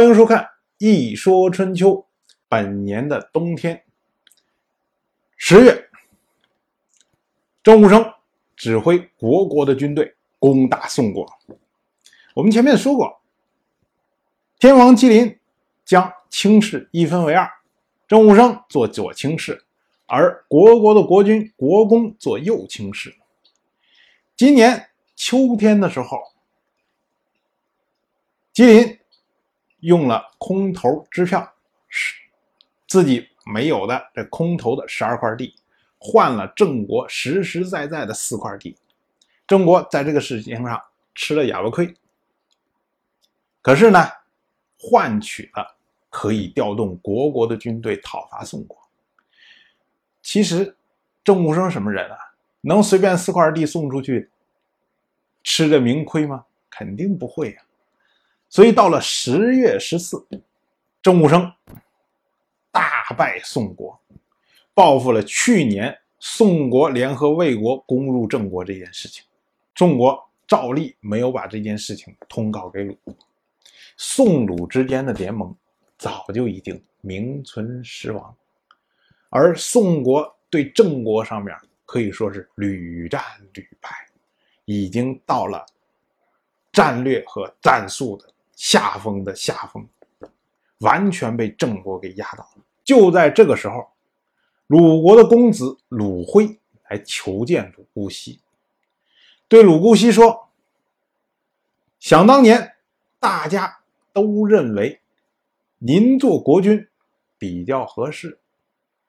欢迎收看《一说春秋》。本年的冬天，十月，郑武生指挥国国的军队攻打宋国。我们前面说过，天王麒麟将卿士一分为二，郑武生做左卿士，而国国的国君国公做右卿士。今年秋天的时候，吉林。用了空头支票，是自己没有的这空头的十二块地，换了郑国实实在在的四块地。郑国在这个事情上吃了哑巴亏，可是呢，换取了可以调动国国的军队讨伐宋国。其实，郑武生什么人啊？能随便四块地送出去，吃着明亏吗？肯定不会呀。所以到了十月十四，郑武生大败宋国，报复了去年宋国联合魏国攻入郑国这件事情。宋国照例没有把这件事情通告给鲁，宋鲁之间的联盟早就已经名存实亡，而宋国对郑国上面可以说是屡战屡败，已经到了战略和战术的。下风的下风，完全被郑国给压倒了。就在这个时候，鲁国的公子鲁辉来求见鲁姑息，对鲁姑息说：“想当年，大家都认为您做国君比较合适，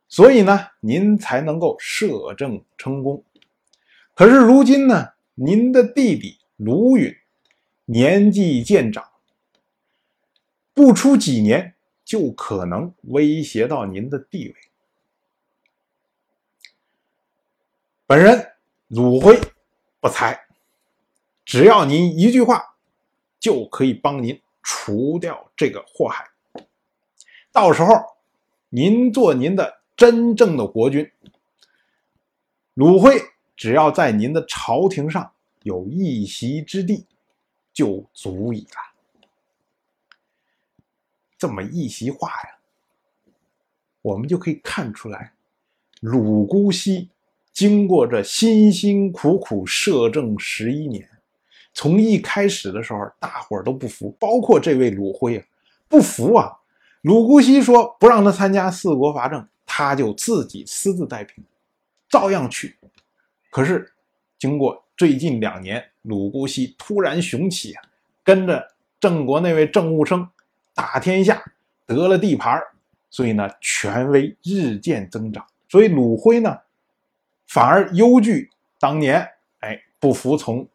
所以呢，您才能够摄政成功。可是如今呢，您的弟弟鲁允年纪渐长。”不出几年，就可能威胁到您的地位。本人鲁辉不才，只要您一句话，就可以帮您除掉这个祸害。到时候，您做您的真正的国君，鲁辉只要在您的朝廷上有一席之地，就足以了。这么一席话呀，我们就可以看出来，鲁姑息经过这辛辛苦苦摄政十一年，从一开始的时候，大伙儿都不服，包括这位鲁辉啊，不服啊。鲁姑息说不让他参加四国伐郑，他就自己私自带兵，照样去。可是经过最近两年，鲁姑息突然雄起啊，跟着郑国那位郑务生。打天下得了地盘所以呢权威日渐增长。所以鲁辉呢反而忧惧当年，哎，不服从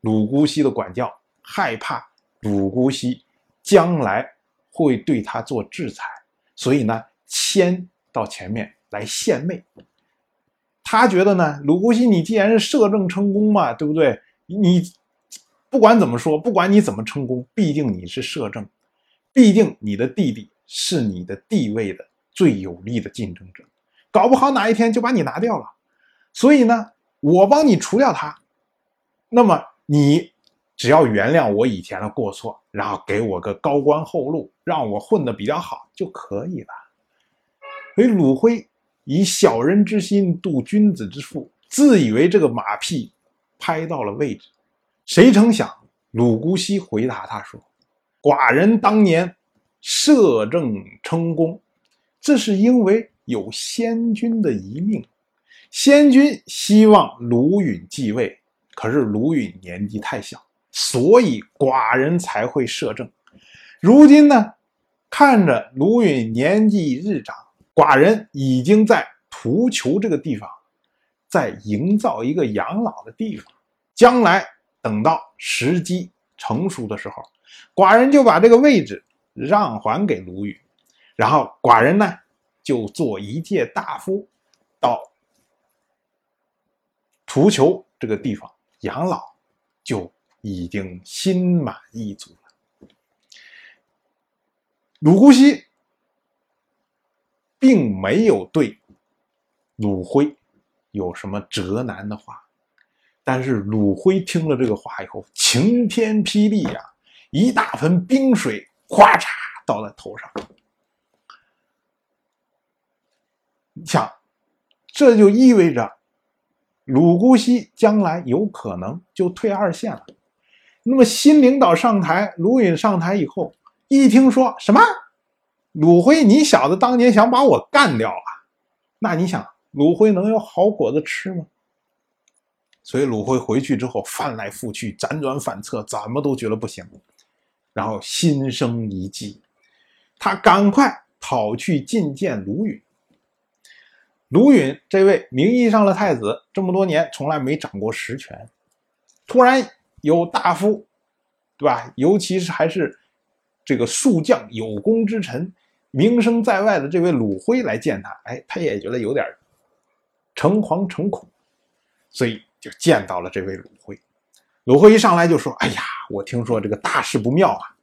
鲁姑息的管教，害怕鲁姑息将来会对他做制裁，所以呢先到前面来献媚。他觉得呢，鲁姑息你既然是摄政成功嘛，对不对？你不管怎么说，不管你怎么成功，毕竟你是摄政。毕竟你的弟弟是你的地位的最有力的竞争者，搞不好哪一天就把你拿掉了。所以呢，我帮你除掉他，那么你只要原谅我以前的过错，然后给我个高官厚禄，让我混得比较好就可以了。所以鲁辉以小人之心度君子之腹，自以为这个马屁拍到了位置，谁成想鲁姑息回答他说。寡人当年摄政称功，这是因为有先君的遗命。先君希望卢允继位，可是卢允年纪太小，所以寡人才会摄政。如今呢，看着卢允年纪日长，寡人已经在图求这个地方，在营造一个养老的地方。将来等到时机成熟的时候。寡人就把这个位置让还给卢允，然后寡人呢就做一介大夫，到图求这个地方养老，就已经心满意足了。鲁姑息并没有对鲁辉有什么责难的话，但是鲁辉听了这个话以后，晴天霹雳呀！一大盆冰水，咵嚓倒在头上。你想，这就意味着鲁姑息将来有可能就退二线了。那么新领导上台，鲁允上台以后，一听说什么鲁辉，你小子当年想把我干掉啊？那你想，鲁辉能有好果子吃吗？所以鲁辉回去之后，翻来覆去，辗转反侧，怎么都觉得不行，然后心生一计，他赶快跑去觐见卢允。卢允这位名义上的太子，这么多年从来没掌过实权，突然有大夫，对吧？尤其是还是这个数将有功之臣，名声在外的这位鲁辉来见他，哎，他也觉得有点诚惶诚恐，所以就见到了这位鲁辉。鲁辉一上来就说：“哎呀，我听说这个大事不妙啊！”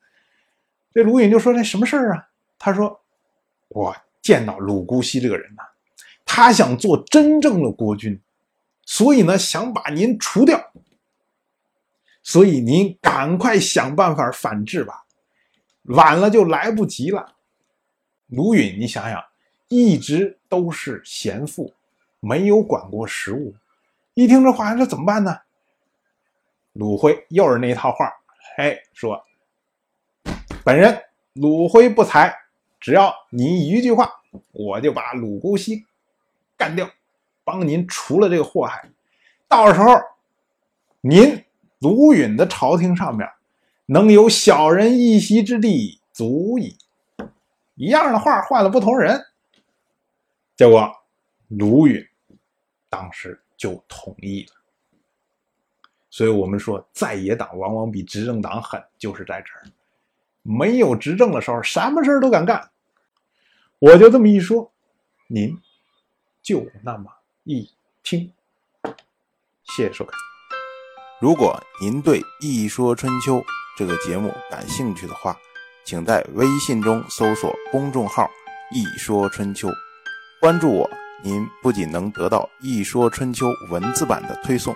这鲁允就说：“这什么事儿啊？”他说：“我见到鲁姑息这个人呢。”他想做真正的国君，所以呢，想把您除掉。所以您赶快想办法反制吧，晚了就来不及了。卢允，你想想，一直都是贤妇，没有管过食物。一听这话，这怎么办呢？鲁辉又是那一套话，嘿，说：“本人鲁辉不才，只要你一句话，我就把鲁姑息。”干掉，帮您除了这个祸害，到时候您卢允的朝廷上面能有小人一席之地足矣。一样的话换了不同人，结果卢允当时就同意了。所以我们说，在野党往往比执政党狠，就是在这儿。没有执政的时候，什么事儿都敢干。我就这么一说，您。就那么一听，谢谢收看。如果您对《一说春秋》这个节目感兴趣的话，请在微信中搜索公众号“一说春秋”，关注我。您不仅能得到《一说春秋》文字版的推送，